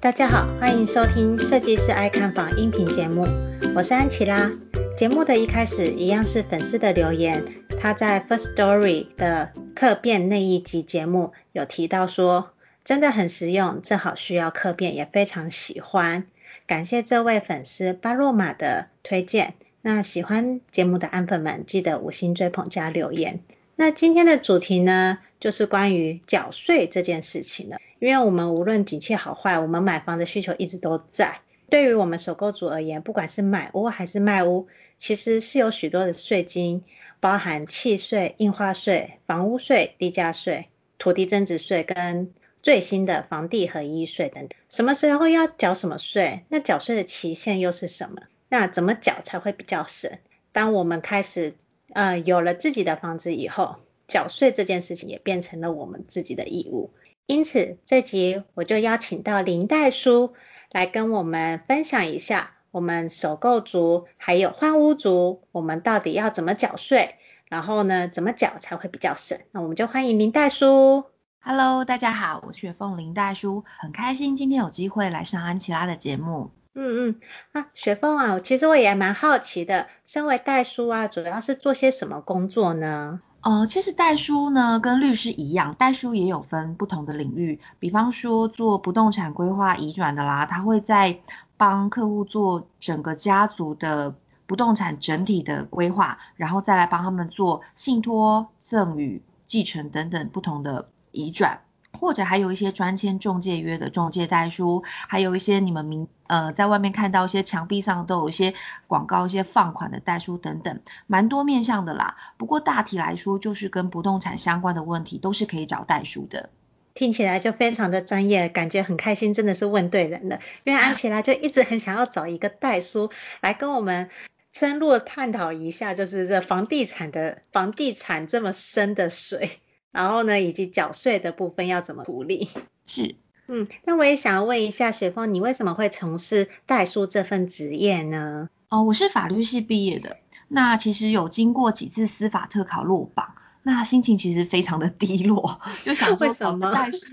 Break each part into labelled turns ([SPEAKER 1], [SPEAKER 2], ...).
[SPEAKER 1] 大家好，欢迎收听设计师爱看房音频节目，我是安琪拉。节目的一开始一样是粉丝的留言，他在 First Story 的客变那一集节目有提到说，真的很实用，正好需要客变，也非常喜欢。感谢这位粉丝巴洛玛的推荐。那喜欢节目的安粉们，记得五星追捧加留言。那今天的主题呢，就是关于缴税这件事情了。因为我们无论景气好坏，我们买房的需求一直都在。对于我们首购族而言，不管是买屋还是卖屋，其实是有许多的税金，包含契税、印花税、房屋税、地价税、土地增值税跟最新的房地合一税等等。什么时候要缴什么税？那缴税的期限又是什么？那怎么缴才会比较省？当我们开始呃，有了自己的房子以后，缴税这件事情也变成了我们自己的义务。因此，这集我就邀请到林代书来跟我们分享一下，我们首购族还有换屋族，我们到底要怎么缴税？然后呢，怎么缴才会比较省？那我们就欢迎林代书。
[SPEAKER 2] Hello，大家好，我是雪凤林代书，很开心今天有机会来上安琪拉的节目。
[SPEAKER 1] 嗯嗯，啊，雪凤啊，其实我也蛮好奇的，身为代书啊，主要是做些什么工作呢？
[SPEAKER 2] 呃，其实代书呢，跟律师一样，代书也有分不同的领域，比方说做不动产规划移转的啦，他会在帮客户做整个家族的不动产整体的规划，然后再来帮他们做信托、赠与、继承等等不同的移转。或者还有一些专签中介约的中介代书，还有一些你们明呃在外面看到一些墙壁上都有一些广告、一些放款的代书等等，蛮多面向的啦。不过大体来说，就是跟不动产相关的问题都是可以找代书的。
[SPEAKER 1] 听起来就非常的专业，感觉很开心，真的是问对人了。因为安琪拉就一直很想要找一个代书来跟我们深入探讨一下，就是这房地产的房地产这么深的水。然后呢，以及缴税的部分要怎么处理？
[SPEAKER 2] 是，
[SPEAKER 1] 嗯，那我也想要问一下雪峰，你为什么会从事代书这份职业呢？
[SPEAKER 2] 哦，我是法律系毕业的，那其实有经过几次司法特考落榜，那心情其实非常的低落，就想说考代书，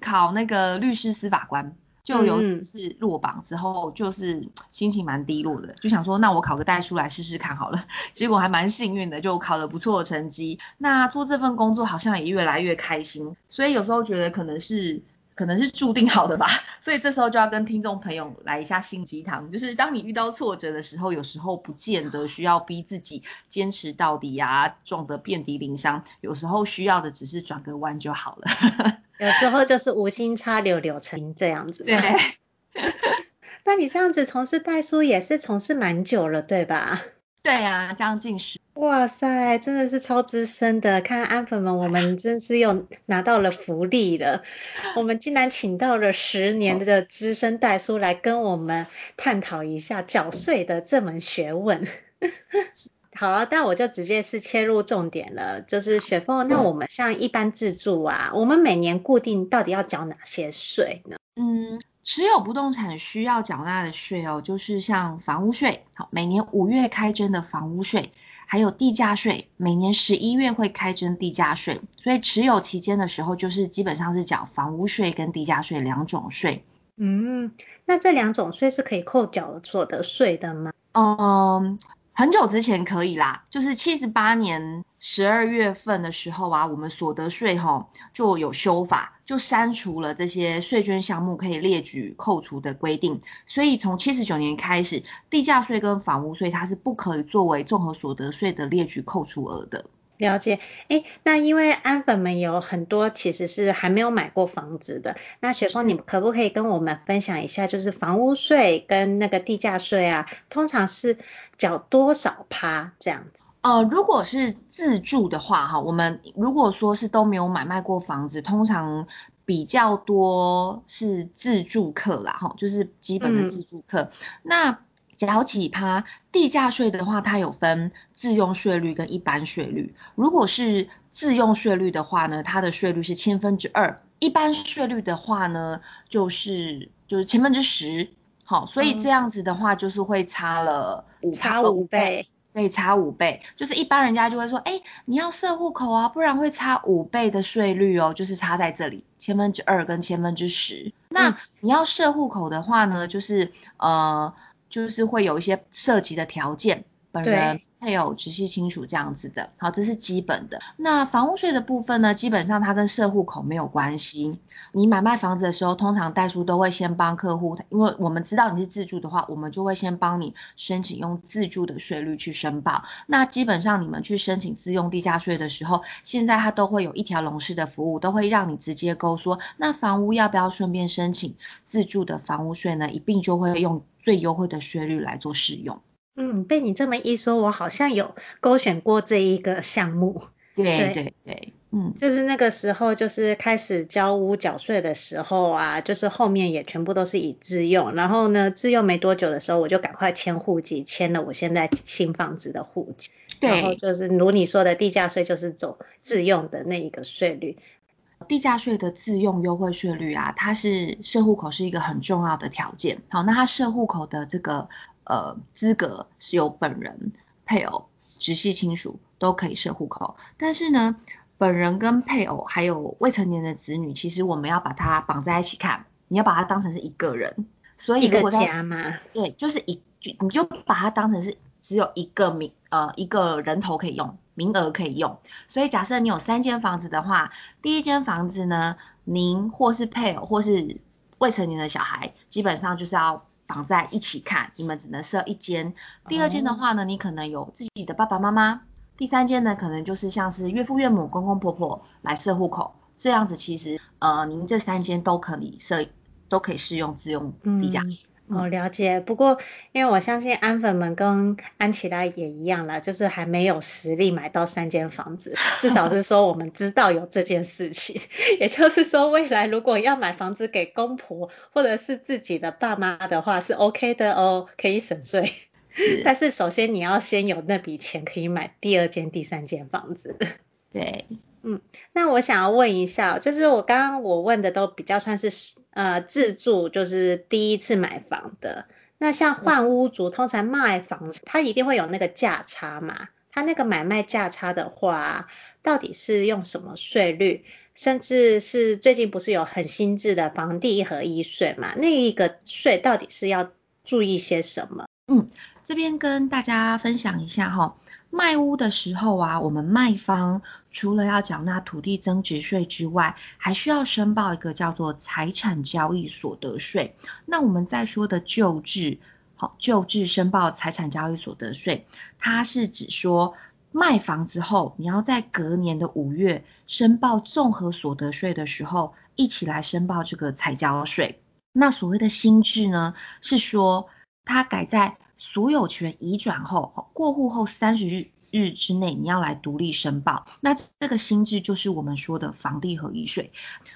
[SPEAKER 2] 考那个律师司法官。就有几次落榜之后，就是心情蛮低落的，就想说，那我考个代书来试试看好了。结果还蛮幸运的，就考了不错的成绩。那做这份工作好像也越来越开心，所以有时候觉得可能是。可能是注定好的吧，所以这时候就要跟听众朋友来一下心鸡汤，就是当你遇到挫折的时候，有时候不见得需要逼自己坚持到底呀，撞得遍体鳞伤，有时候需要的只是转个弯就好了。
[SPEAKER 1] 有时候就是无心插柳柳成荫这样子。
[SPEAKER 2] 对。
[SPEAKER 1] 那你这样子从事代书也是从事蛮久了，对吧？
[SPEAKER 2] 对啊，将近十。
[SPEAKER 1] 哇塞，真的是超资深的！看安粉们，我们真是又拿到了福利了。我们竟然请到了十年的资深代书来跟我们探讨一下缴税的这门学问。好啊，那我就直接是切入重点了，就是雪凤，那我们像一般自住啊，我们每年固定到底要缴哪些税呢？
[SPEAKER 2] 嗯。持有不动产需要缴纳的税哦，就是像房屋税，好，每年五月开征的房屋税，还有地价税，每年十一月会开征地价税。所以持有期间的时候，就是基本上是缴房屋税跟地价税两种税。
[SPEAKER 1] 嗯，那这两种税是可以扣缴所得税的吗？
[SPEAKER 2] 嗯。很久之前可以啦，就是七十八年十二月份的时候啊，我们所得税哈就有修法，就删除了这些税捐项目可以列举扣除的规定，所以从七十九年开始，地价税跟房屋税它是不可以作为综合所得税的列举扣除额的。
[SPEAKER 1] 了解，哎，那因为安粉们有很多其实是还没有买过房子的，那雪峰你可不可以跟我们分享一下，就是房屋税跟那个地价税啊，通常是缴多少趴这样子？
[SPEAKER 2] 呃，如果是自住的话，哈，我们如果说是都没有买卖过房子，通常比较多是自住客啦，哈，就是基本的自住客，嗯、那。缴几趴地价税的话，它有分自用税率跟一般税率。如果是自用税率的话呢，它的税率是千分之二；一般税率的话呢，就是就是千分之十。好，所以这样子的话就是会差了五
[SPEAKER 1] 差五倍。
[SPEAKER 2] 对，差五倍，就是一般人家就会说，哎，你要设户口啊，不然会差五倍的税率哦，就是差在这里，千分之二跟千分之十。那你要设户口的话呢，就是呃，就是会有一些涉及的条件，本人。配偶、直系亲属这样子的，好，这是基本的。那房屋税的部分呢，基本上它跟设户口没有关系。你买卖房子的时候，通常代书都会先帮客户，因为我们知道你是自住的话，我们就会先帮你申请用自住的税率去申报。那基本上你们去申请自用地价税的时候，现在它都会有一条龙式的服务，都会让你直接勾说，那房屋要不要顺便申请自住的房屋税呢？一并就会用最优惠的税率来做适用。
[SPEAKER 1] 嗯，被你这么一说，我好像有勾选过这一个项目。
[SPEAKER 2] 对对对，对，嗯，
[SPEAKER 1] 就是那个时候，就是开始交屋缴税的时候啊，就是后面也全部都是以自用，然后呢，自用没多久的时候，我就赶快迁户籍，迁了我现在新房子的户籍。
[SPEAKER 2] 对，
[SPEAKER 1] 然后就是如你说的，地价税就是走自用的那一个税率。
[SPEAKER 2] 地价税的自用优惠税率啊，它是设户口是一个很重要的条件。好，那它设户口的这个。呃，资格是由本人、配偶、直系亲属都可以设户口，但是呢，本人跟配偶还有未成年的子女，其实我们要把它绑在一起看，你要把它当成是一个人，所以如果
[SPEAKER 1] 一个家吗？
[SPEAKER 2] 对，就是一，你就把它当成是只有一个名，呃，一个人头可以用，名额可以用，所以假设你有三间房子的话，第一间房子呢，您或是配偶或是未成年的小孩，基本上就是要。绑在一起看，你们只能设一间。第二间的话呢，你可能有自己的爸爸妈妈。第三间呢，可能就是像是岳父岳母、公公婆婆来设户口。这样子其实，呃，您这三间都可以设，都可以适用自用地
[SPEAKER 1] 价税。哦、了解，不过因为我相信安粉们跟安琪拉也一样啦，就是还没有实力买到三间房子，至少是说我们知道有这件事情。也就是说，未来如果要买房子给公婆或者是自己的爸妈的话，是 OK 的哦，可以省税。是。但是首先你要先有那笔钱可以买第二间、第三间房子。
[SPEAKER 2] 对。
[SPEAKER 1] 嗯，那我想要问一下，就是我刚刚我问的都比较算是呃自住，就是第一次买房的。那像换屋主，通常卖房子，他一定会有那个价差嘛？他那个买卖价差的话，到底是用什么税率？甚至是最近不是有很新制的房地合一税嘛？那一个税到底是要注意些什么？
[SPEAKER 2] 嗯，这边跟大家分享一下哈。卖屋的时候啊，我们卖方除了要缴纳土地增值税之外，还需要申报一个叫做财产交易所得税。那我们在说的旧制，好，旧制申报财产交易所得税，它是指说卖房之后，你要在隔年的五月申报综合所得税的时候，一起来申报这个财交税。那所谓的新制呢，是说它改在。所有权移转后，过户后三十日日之内，你要来独立申报。那这个新制就是我们说的房地合一税。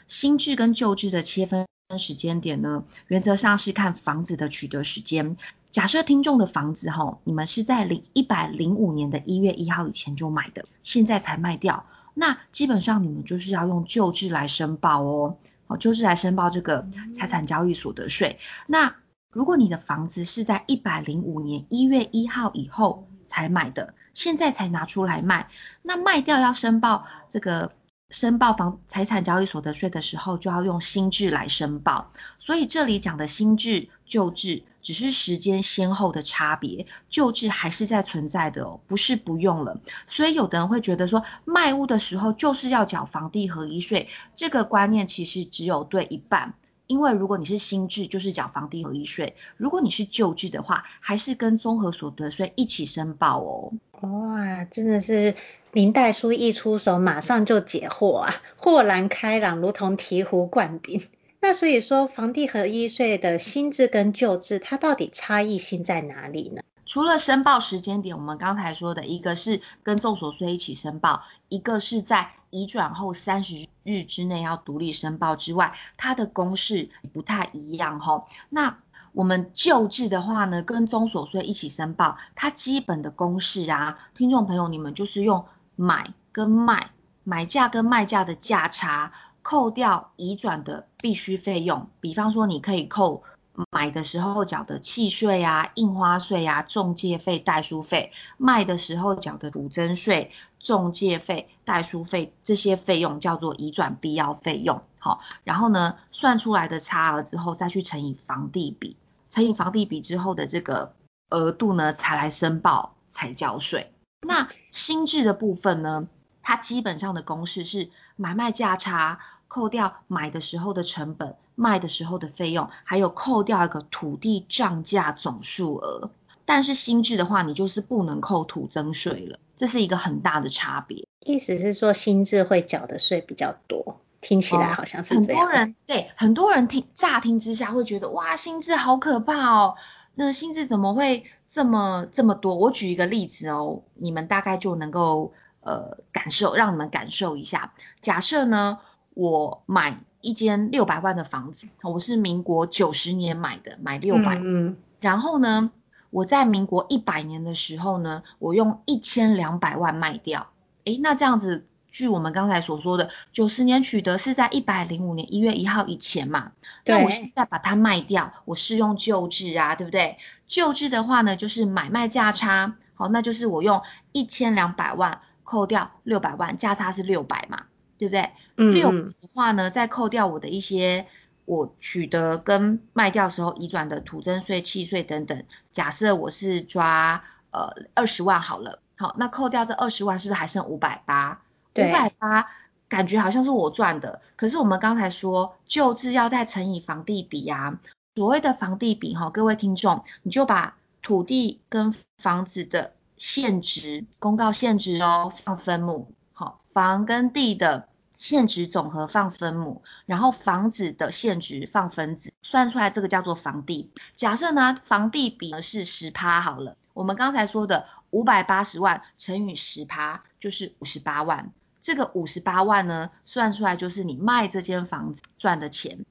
[SPEAKER 2] 新制跟旧制的切分时间点呢，原则上是看房子的取得时间。假设听众的房子哈，你们是在零一百零五年的一月一号以前就买的，现在才卖掉，那基本上你们就是要用旧制来申报哦。哦，就是来申报这个财产交易所得税。那如果你的房子是在一百零五年一月一号以后才买的，现在才拿出来卖，那卖掉要申报这个申报房财产交易所得税的时候，就要用新制来申报。所以这里讲的新制、旧制只是时间先后的差别，旧制还是在存在的哦，不是不用了。所以有的人会觉得说，卖屋的时候就是要缴房地合一税，这个观念其实只有对一半。因为如果你是新制，就是缴房地合一税；如果你是旧制的话，还是跟综合所得税一起申报哦。
[SPEAKER 1] 哇，真的是林代书一出手，马上就解惑啊，豁然开朗，如同醍醐灌顶。那所以说，房地合一税的新制跟旧制，它到底差异性在哪里呢？
[SPEAKER 2] 除了申报时间点，我们刚才说的一个是跟综所税一起申报，一个是在移转后三十日之内要独立申报之外，它的公式不太一样哈。那我们旧制的话呢，跟综所税一起申报，它基本的公式啊，听众朋友你们就是用买跟卖，买价跟卖价的价差，扣掉移转的必须费用，比方说你可以扣买的时候缴的契税啊、印花税啊、中介费、代书费，卖的时候缴的土增税、中介费、代书费这些费用叫做移转必要费用。好，然后呢，算出来的差额之后再去乘以房地比，乘以房地比之后的这个额度呢，才来申报才交税。那新制的部分呢，它基本上的公式是买卖价差。扣掉买的时候的成本，卖的时候的费用，还有扣掉一个土地涨价总数额。但是新制的话，你就是不能扣土增税了，这是一个很大的差别。
[SPEAKER 1] 意思是说新制会缴的税比较多，听起来好像是这样。
[SPEAKER 2] 哦，很多人对很多人听乍听之下会觉得哇，新制好可怕哦，那新制怎么会这么这么多？我举一个例子哦，你们大概就能够呃感受，让你们感受一下。假设呢？我买一间六百万的房子，我是民国九十年买的，买六百。嗯。然后呢，我在民国一百年的时候呢，我用一千两百万卖掉。诶，那这样子，据我们刚才所说的，九十年取得是在一百零五年一月一号以前嘛？对。那我现在把它卖掉，我适用旧制啊，对不对？旧制的话呢，就是买卖价差，好，那就是我用一千两百万扣掉六百万，价差是六百嘛。对不对？六的话呢，再扣掉我的一些我取得跟卖掉时候移转的土增税、契税等等。假设我是抓呃二十万好了，好，那扣掉这二十万，是不是还剩五百八？五百八感觉好像是我赚的，可是我们刚才说旧制要再乘以房地比啊。所谓的房地比哈，各位听众，你就把土地跟房子的现值公告现值哦放分母，好，房跟地的。现值总和放分母，然后房子的现值放分子，算出来这个叫做房地。假设呢，房地比呢是十趴好了，我们刚才说的五百八十万乘以十趴就是五十八万，这个五十八万呢，算出来就是你卖这间房子赚的钱。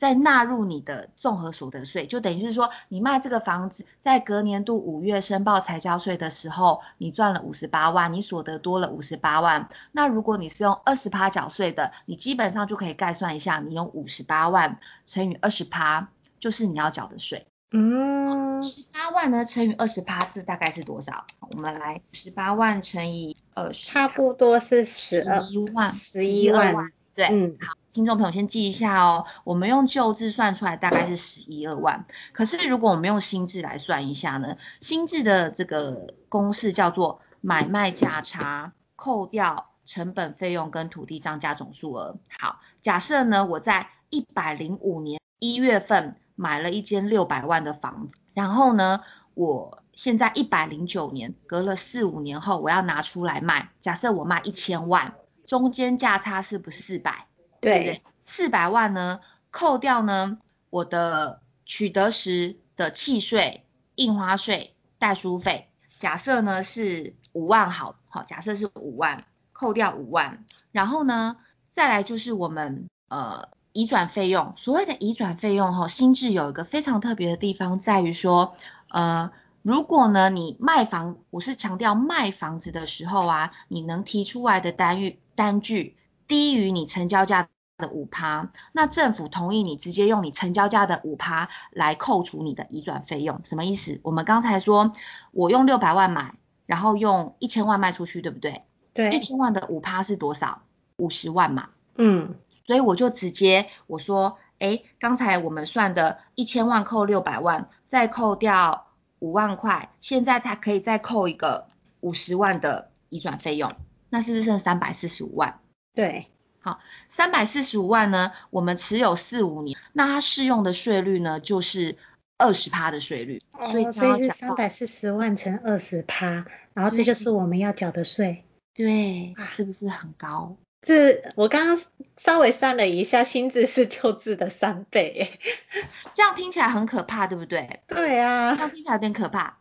[SPEAKER 2] 好。再纳入你的综合所得税，就等于是说，你卖这个房子，在隔年度五月申报才交税的时候，你赚了五十八万，你所得多了五十八万。那如果你是用二十趴缴税的，你基本上就可以概算一下，你用五十八万乘以二十趴，就是你要缴的税。嗯，五十八万呢乘以二十八字大概是多少？我们来五十八万乘以二十，
[SPEAKER 1] 差不多是十一万，十一万。
[SPEAKER 2] 对，嗯，好，听众朋友先记一下哦，我们用旧制算出来大概是十一二万，可是如果我们用新制来算一下呢，新制的这个公式叫做买卖价差扣掉成本费用跟土地涨价总数额。好，假设呢我在一百零五年一月份买了一间六百万的房子，然后呢我现在一百零九年隔了四五年后我要拿出来卖，假设我卖一千万。中间价差是不是四百？对，四百万呢，扣掉呢我的取得时的契税、印花税、代书费，假设呢是五万好，好，假设是五万，扣掉五万，然后呢再来就是我们呃移转费用，所谓的移转费用哈，新制有一个非常特别的地方在于说，呃。如果呢，你卖房，我是强调卖房子的时候啊，你能提出来的单据单据低于你成交价的五趴，那政府同意你直接用你成交价的五趴来扣除你的移转费用，什么意思？我们刚才说，我用六百万买，然后用一千万卖出去，对不对？对。一千万的五趴是多少？五十万嘛。嗯。所以我就直接我说，诶，刚才我们算的一千万扣六百万，再扣掉。五万块，现在才可以再扣一个五十万的移转费用，那是不是剩三百四十五万？
[SPEAKER 1] 对，
[SPEAKER 2] 好，三百四十五万呢，我们持有四五年，那它适用的税率呢，就是二十趴的税率，
[SPEAKER 1] 哦、所以所以是三百四十万乘二十趴，然后这就是我们要缴的税，
[SPEAKER 2] 对，是不是很高？
[SPEAKER 1] 这我刚刚稍微算了一下，新制是旧制的三倍，
[SPEAKER 2] 这样听起来很可怕，对不对？
[SPEAKER 1] 对啊，
[SPEAKER 2] 这样听起来有点可怕。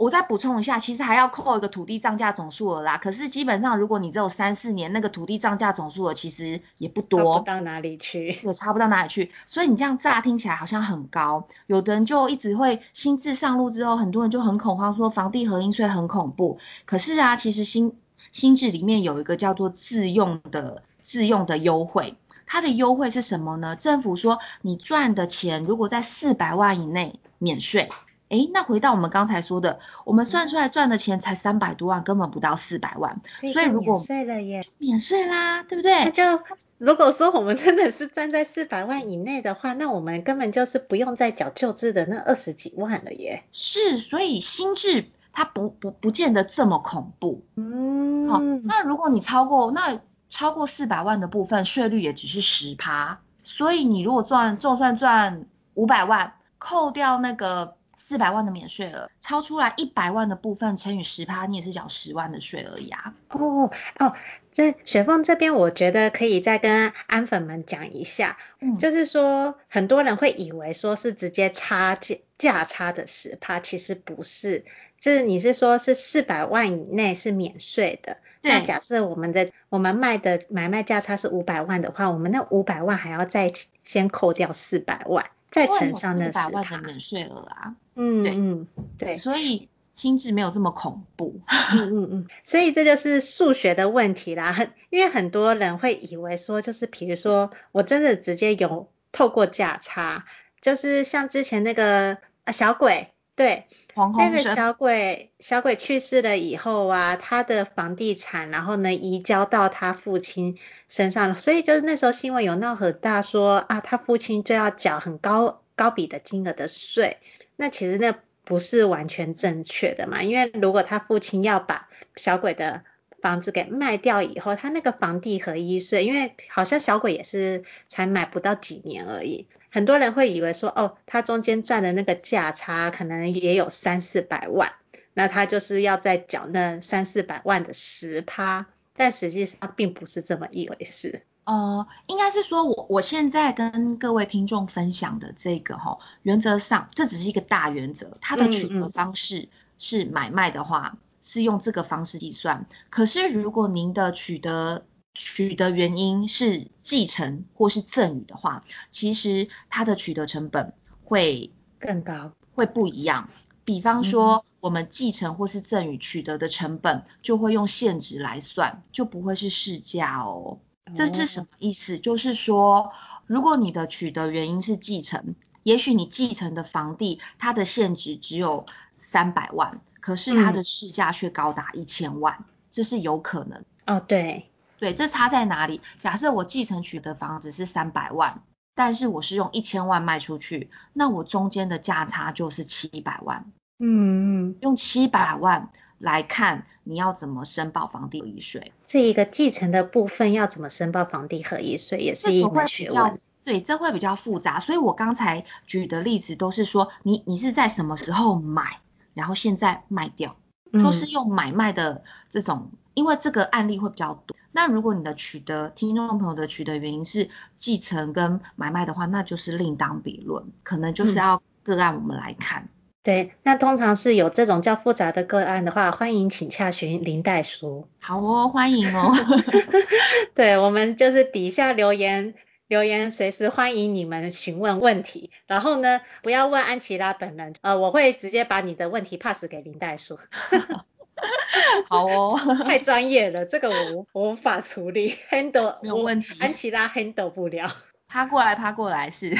[SPEAKER 2] 我再补充一下，其实还要扣一个土地涨价总数额啦。可是基本上，如果你只有三四年，那个土地涨价总数额其实也不多，
[SPEAKER 1] 差不到哪里去，
[SPEAKER 2] 也差不到哪里去。所以你这样乍听起来好像很高，有的人就一直会新制上路之后，很多人就很恐慌，说房地合一税很恐怖。可是啊，其实新新制里面有一个叫做自用的自用的优惠，它的优惠是什么呢？政府说你赚的钱如果在四百万以内免税。诶，那回到我们刚才说的，我们算出来赚的钱才三百多万，根本不到四百万，所以如果
[SPEAKER 1] 免税了耶，
[SPEAKER 2] 免税啦，对不对？
[SPEAKER 1] 那就如果说我们真的是赚在四百万以内的话，那我们根本就是不用再缴旧制的那二十几万了耶。
[SPEAKER 2] 是，所以新制它不不不见得这么恐怖。
[SPEAKER 1] 嗯，
[SPEAKER 2] 好，那如果你超过那超过四百万的部分，税率也只是十趴，所以你如果赚就算赚五百万，扣掉那个。四百万的免税额，超出来一百万的部分乘以十趴，你也是缴十万的税而已啊。
[SPEAKER 1] 哦哦，在雪凤这边，我觉得可以再跟安粉们讲一下，嗯，就是说很多人会以为说是直接差价价差的十趴，其实不是，就是你是说是四百万以内是免税的，那假设我们的我们卖的买卖价差是五百万的话，我们那五百万还要再先扣掉四百万。再乘上那四
[SPEAKER 2] 百万的免税额啊，
[SPEAKER 1] 嗯，对，嗯，对，
[SPEAKER 2] 所以心智没有这么恐怖，
[SPEAKER 1] 嗯嗯嗯，所以这就是数学的问题啦，很，因为很多人会以为说，就是比如说我真的直接有透过价差，就是像之前那个啊小鬼，对，那个小鬼小鬼去世了以后啊，他的房地产然后呢移交到他父亲。身上了，所以就是那时候新闻有闹很大说，说啊，他父亲就要缴很高高笔的金额的税。那其实那不是完全正确的嘛，因为如果他父亲要把小鬼的房子给卖掉以后，他那个房地合一税，因为好像小鬼也是才买不到几年而已，很多人会以为说，哦，他中间赚的那个价差可能也有三四百万，那他就是要再缴那三四百万的十趴。但实际上并不是这么一回事。
[SPEAKER 2] 呃，应该是说我我现在跟各位听众分享的这个哈，原则上这只是一个大原则，它的取得方式是买卖的话，嗯嗯，是用这个方式计算。可是如果您的取得取得原因是继承或是赠与的话，其实它的取得成本会
[SPEAKER 1] 更高，
[SPEAKER 2] 会不一样。比方说，我们继承或是赠与取得的成本，就会用现值来算，就不会是市价哦。这是什么意思？就是说，如果你的取得原因是继承，也许你继承的房地，它的现值只有三百万，可是它的市价却高达一千万，这是有可能。
[SPEAKER 1] 哦，对，
[SPEAKER 2] 对，这差在哪里？假设我继承取得房子是三百万。但是我是用一千万卖出去，那我中间的价差就是七百万。
[SPEAKER 1] 嗯嗯，
[SPEAKER 2] 用七百万来看，你要怎么申报房地合一税？
[SPEAKER 1] 这一个继承的部分要怎么申报房地合一税，也是一门学问。
[SPEAKER 2] 对，这会比较复杂。所以我刚才举的例子都是说，你你是在什么时候买，然后现在卖掉，都是用买卖的这种，嗯、因为这个案例会比较多。那如果你的取得，听众朋友的取得原因是继承跟买卖的话，那就是另当别论，可能就是要个案我们来看。嗯、
[SPEAKER 1] 对，那通常是有这种较复杂的个案的话，欢迎请洽询林代书。
[SPEAKER 2] 好哦，欢迎哦。
[SPEAKER 1] 对，我们就是底下留言，留言随时欢迎你们询问问题。然后呢，不要问安琪拉本人，呃，我会直接把你的问题 pass 给林代书。
[SPEAKER 2] 好哦，
[SPEAKER 1] 太专业了，这个我我无法处理，handle
[SPEAKER 2] 没有问题，
[SPEAKER 1] 安琪拉 handle 不了，
[SPEAKER 2] 趴过来趴过来是，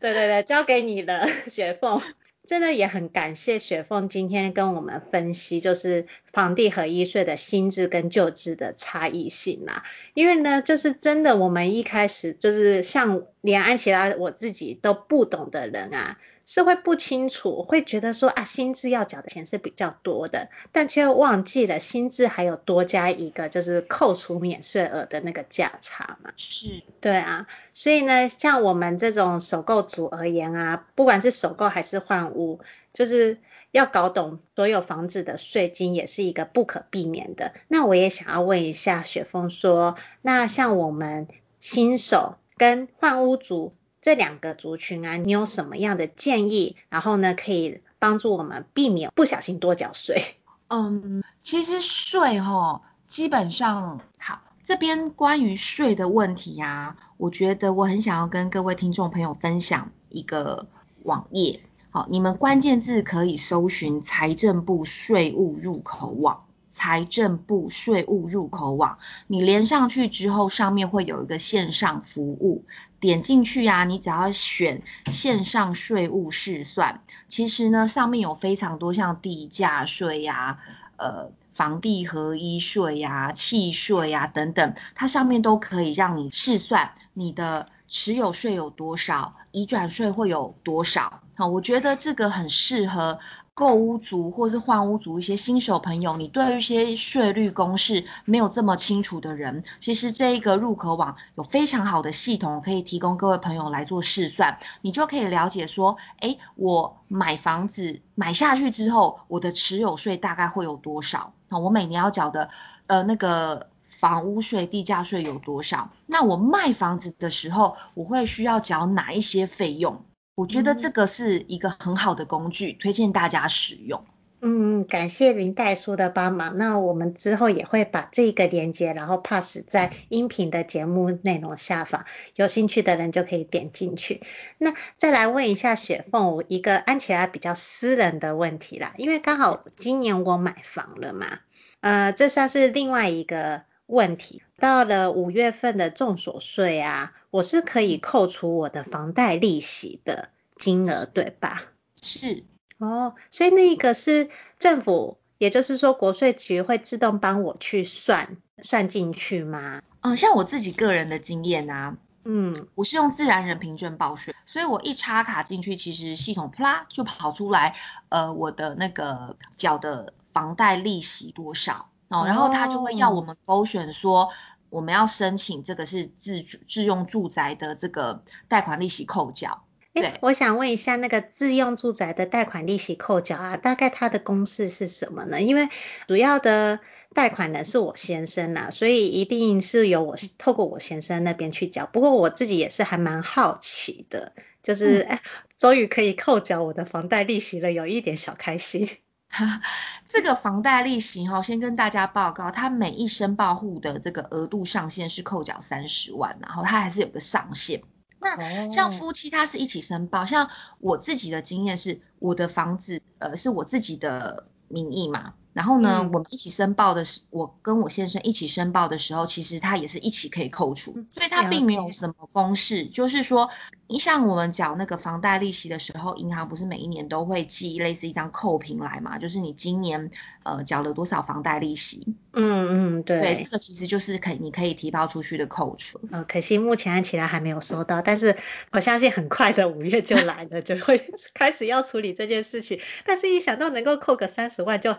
[SPEAKER 1] 对对对，交给你了，雪凤，真的也很感谢雪凤今天跟我们分析，就是房地合一税的新制跟旧制的差异性啦，因为呢，就是真的我们一开始就是像连安琪拉我自己都不懂的人啊。是会不清楚，会觉得说啊，薪资要缴的钱是比较多的，但却忘记了薪资还有多加一个就是扣除免税额的那个价差嘛。
[SPEAKER 2] 是，
[SPEAKER 1] 对啊，所以呢，像我们这种首购族而言啊，不管是首购还是换屋，就是要搞懂所有房子的税金也是一个不可避免的。那我也想要问一下雪峰说，那像我们新手跟换屋族。这两个族群啊，你有什么样的建议？然后呢，可以帮助我们避免不小心多缴税。
[SPEAKER 2] 嗯，其实税齁，基本上好，这边关于税的问题啊，我觉得我很想要跟各位听众朋友分享一个网页。好，你们关键字可以搜寻财政部税务入口网，财政部税务入口网，你连上去之后，上面会有一个线上服务，点进去啊，你只要选线上税务试算，其实呢，上面有非常多像地价税呀、呃，房地合一税呀、契税呀等等，它上面都可以让你试算你的。持有税有多少？移转税会有多少？好，我觉得这个很适合购屋族或是换屋族一些新手朋友。你对于一些税率公式没有这么清楚的人，其实这一个入口网有非常好的系统可以提供各位朋友来做试算，你就可以了解说，诶，我买房子买下去之后，我的持有税大概会有多少？好，我每年要缴的呃那个。房屋税、地价税有多少？那我卖房子的时候，我会需要缴哪一些费用？我觉得这个是一个很好的工具，推荐大家使用。
[SPEAKER 1] 嗯，感谢林代书的帮忙。那我们之后也会把这个链接，然后 pass 在音频的节目内容下方，有兴趣的人就可以点进去。那再来问一下雪凤，我一个安琪拉比较私人的问题啦，因为刚好今年我买房了嘛，呃，这算是另外一个。问题到了五月份的重所税啊，我是可以扣除我的房贷利息的金额，对吧？
[SPEAKER 2] 是
[SPEAKER 1] 哦，所以那个是政府，也就是说国税局会自动帮我去算算进去吗？
[SPEAKER 2] 嗯，像我自己个人的经验啊，
[SPEAKER 1] 嗯，
[SPEAKER 2] 我是用自然人凭证报税，所以我一插卡进去，其实系统啪就跑出来，呃，我的那个缴的房贷利息多少。哦，然后他就会要我们勾选说，我们要申请这个是自自用住宅的这个贷款利息扣缴。
[SPEAKER 1] 对，我想问一下，那个自用住宅的贷款利息扣缴啊，大概它的公式是什么呢？因为主要的贷款人是我先生啦，所以一定是由我透过我先生那边去缴。不过我自己也是还蛮好奇的，就是哎，终于可以扣缴我的房贷利息了，有一点小开心。
[SPEAKER 2] 这个房贷利息哈，先跟大家报告，它每一申报户的这个额度上限是扣缴三十万，然后它还是有个上限。那像夫妻他是一起申报，像我自己的经验是，我的房子呃是我自己的名义嘛。然后呢，嗯、我们一起申报的时，我跟我先生一起申报的时候，其实他也是一起可以扣除，所以他并没有什么公式，就是说，你像我们缴那个房贷利息的时候，银行不是每一年都会寄类似一张扣凭来嘛，就是你今年呃缴了多少房贷利息，
[SPEAKER 1] 嗯嗯，对，
[SPEAKER 2] 对，这个其实就是可以你可以提报出去的扣除。
[SPEAKER 1] 呃，可惜目前安琪拉还没有收到，但是我相信很快的五月就来了，就会 开始要处理这件事情，但是一想到能够扣个三十万就。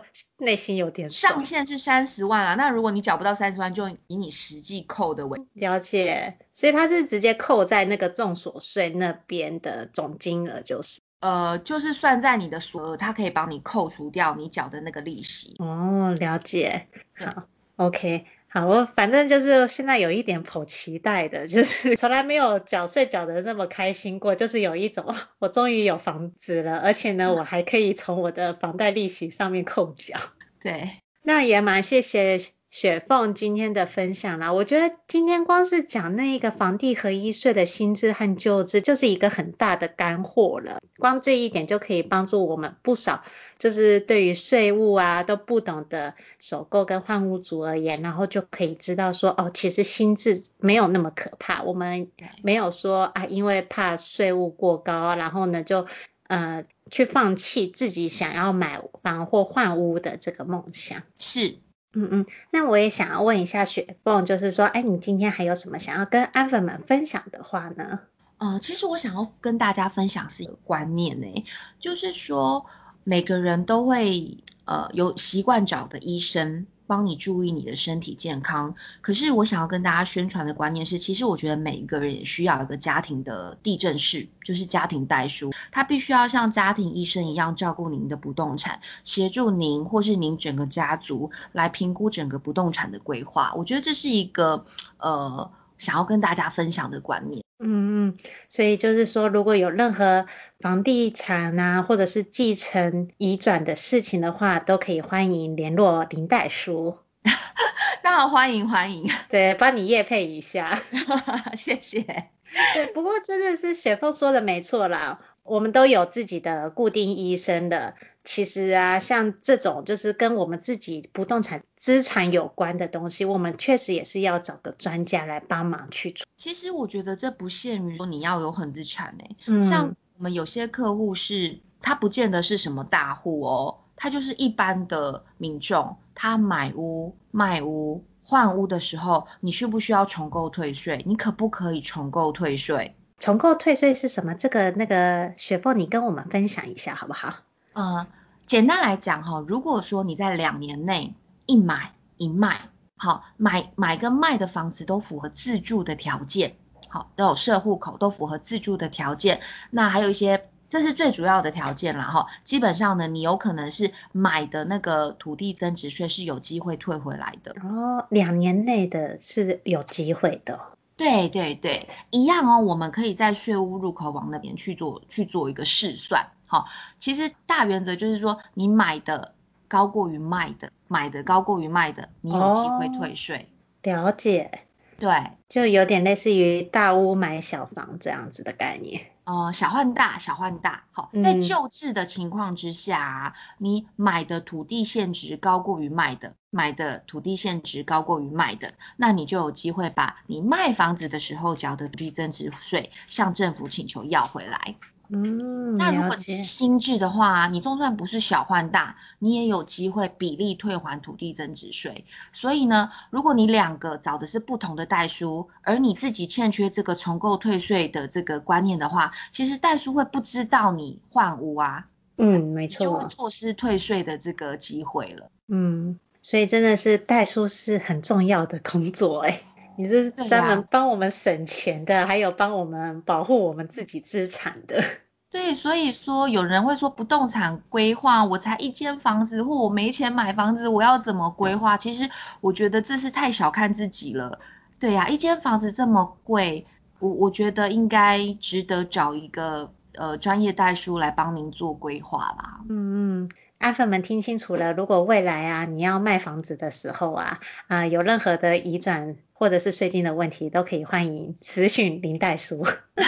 [SPEAKER 1] 内心有点
[SPEAKER 2] 上限是三十万啊，那如果你缴不到三十万，就以你实际扣的为
[SPEAKER 1] 了解，所以他是直接扣在那个重所税那边的总金额，就是
[SPEAKER 2] 呃，就是算在你的所额，它可以帮你扣除掉你缴的那个利息。
[SPEAKER 1] 哦，了解，好，OK。好，我反正就是现在有一点颇期待的，就是从来没有缴税缴得那么开心过，就是有一种我终于有房子了，而且呢，我还可以从我的房贷利息上面扣缴。
[SPEAKER 2] 对，
[SPEAKER 1] 那也蛮谢谢雪凤今天的分享啦。我觉得今天光是讲那个房地合一税的新制和旧制，就是一个很大的干货了。光这一点就可以帮助我们不少。就是对于税务啊都不懂的首购跟换屋族而言，然后就可以知道说，哦，其实新制没有那么可怕，我们没有说啊，因为怕税务过高，然后呢就呃去放弃自己想要买房或换屋的这个梦想。
[SPEAKER 2] 是，
[SPEAKER 1] 嗯嗯，那我也想要问一下雪凤，就是说，哎，你今天还有什么想要跟安粉们分享的话呢？
[SPEAKER 2] 呃，其实我想要跟大家分享是一个观念呢，就是说。每个人都会呃有习惯找的医生帮你注意你的身体健康，可是我想要跟大家宣传的观念是，其实我觉得每一个人也需要一个家庭的地震室，就是家庭代书，他必须要像家庭医生一样照顾您的不动产，协助您或是您整个家族来评估整个不动产的规划。我觉得这是一个呃想要跟大家分享的观念。
[SPEAKER 1] 嗯嗯，所以就是说，如果有任何房地产啊，或者是继承移转的事情的话，都可以欢迎联络林代书。
[SPEAKER 2] 当然欢迎欢迎，
[SPEAKER 1] 对，帮你业配一下，
[SPEAKER 2] 谢谢。
[SPEAKER 1] 对，不过真的是雪凤说的没错啦，我们都有自己的固定医生的。其实啊，像这种就是跟我们自己不动产资产有关的东西，我们确实也是要找个专家来帮忙去做。
[SPEAKER 2] 其实我觉得这不限于说你要有很资产诶、欸，嗯，像我们有些客户是，他不见得是什么大户哦，他就是一般的民众，他买屋、卖屋、换屋的时候，你需不需要重购退税？你可不可以重购退税？
[SPEAKER 1] 重购退税是什么？这个那个雪凤，你跟我们分享一下好不好？
[SPEAKER 2] 呃，简单来讲哈，如果说你在两年内一买一卖，好，买买跟卖的房子都符合自住的条件，好，都有设户口，都符合自住的条件，那还有一些，这是最主要的条件了哈。基本上呢，你有可能是买的那个土地增值税是有机会退回来的。
[SPEAKER 1] 哦，两年内的是有机会的。
[SPEAKER 2] 对对对，一样哦，我们可以在税务入口网那边去做去做一个试算，好，其实大原则就是说，你买的高过于卖的，买的高过于卖的，你有机会退税。
[SPEAKER 1] 哦，了解。
[SPEAKER 2] 对，
[SPEAKER 1] 就有点类似于大屋买小房这样子的概念。
[SPEAKER 2] 哦，小换大，小换大。好，在旧制的情况之下，嗯，你买的土地现值高过于卖的，买的土地现值高过于卖的，那你就有机会把你卖房子的时候缴的土地增值税向政府请求要回来。
[SPEAKER 1] 嗯，
[SPEAKER 2] 那如果你是新制的话，你就算不是小换大，你也有机会比例退还土地增值税。所以呢，如果你两个找的是不同的代书，而你自己欠缺这个重构退税的这个观念的话，其实代书会不知道你换屋啊，
[SPEAKER 1] 嗯，没错，
[SPEAKER 2] 就会错失退税的这个机会了。
[SPEAKER 1] 嗯，所以真的是代书是很重要的工作哎。你是专门帮我们省钱的，啊、还有帮我们保护我们自己资产的。
[SPEAKER 2] 对，所以说有人会说不动产规划，我才一间房子，或我没钱买房子，我要怎么规划？其实我觉得这是太小看自己了。对呀、啊，一间房子这么贵，我我觉得应该值得找一个呃专业代书来帮您做规划啦。
[SPEAKER 1] 嗯嗯。安粉们听清楚了，如果未来啊你要卖房子的时候啊啊、呃、有任何的移转或者是税金的问题，都可以欢迎私讯林代叔。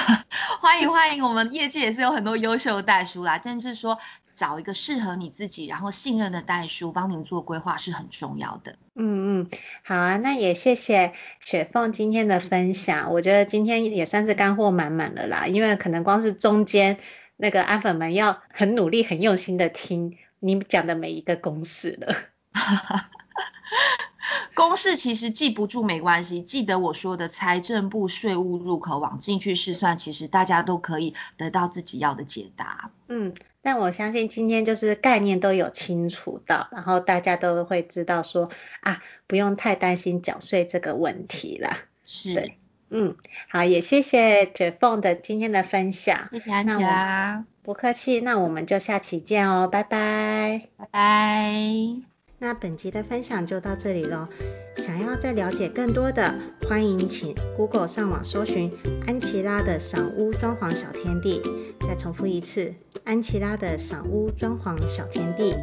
[SPEAKER 2] 欢迎欢迎，我们业界也是有很多优秀的代叔啦，甚至说找一个适合你自己然后信任的代叔帮您做规划是很重要的。
[SPEAKER 1] 嗯嗯，好啊，那也谢谢雪凤今天的分享，我觉得今天也算是干货满满了啦，因为可能光是中间那个安粉们要很努力很用心的听。你讲的每一个公式了，
[SPEAKER 2] 公式其实记不住没关系，记得我说的财政部税务入口网进去试算，其实大家都可以得到自己要的解答。
[SPEAKER 1] 嗯，但我相信今天就是概念都有清楚到，然后大家都会知道说啊，不用太担心缴税这个问题啦。
[SPEAKER 2] 是，
[SPEAKER 1] 对，嗯，好，也谢谢雪凤的今天的分享，
[SPEAKER 2] 谢谢安琪拉。
[SPEAKER 1] 不客气，那我们就下期见哦，拜拜，
[SPEAKER 2] 拜拜。
[SPEAKER 1] 那本集的分享就到这里喽。想要再了解更多的，欢迎请 Google 上网搜寻安琪拉的赏屋装潢小天地。再重复一次，安琪拉的赏屋装潢小天地。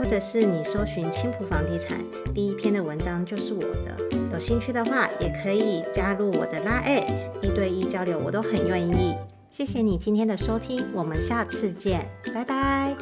[SPEAKER 1] 或者是你搜寻青浦房地产，第一篇的文章就是我的。有兴趣的话，也可以加入我的拉 A，一对一交流，我都很愿意。谢谢你今天的收听，我们下次见，拜拜。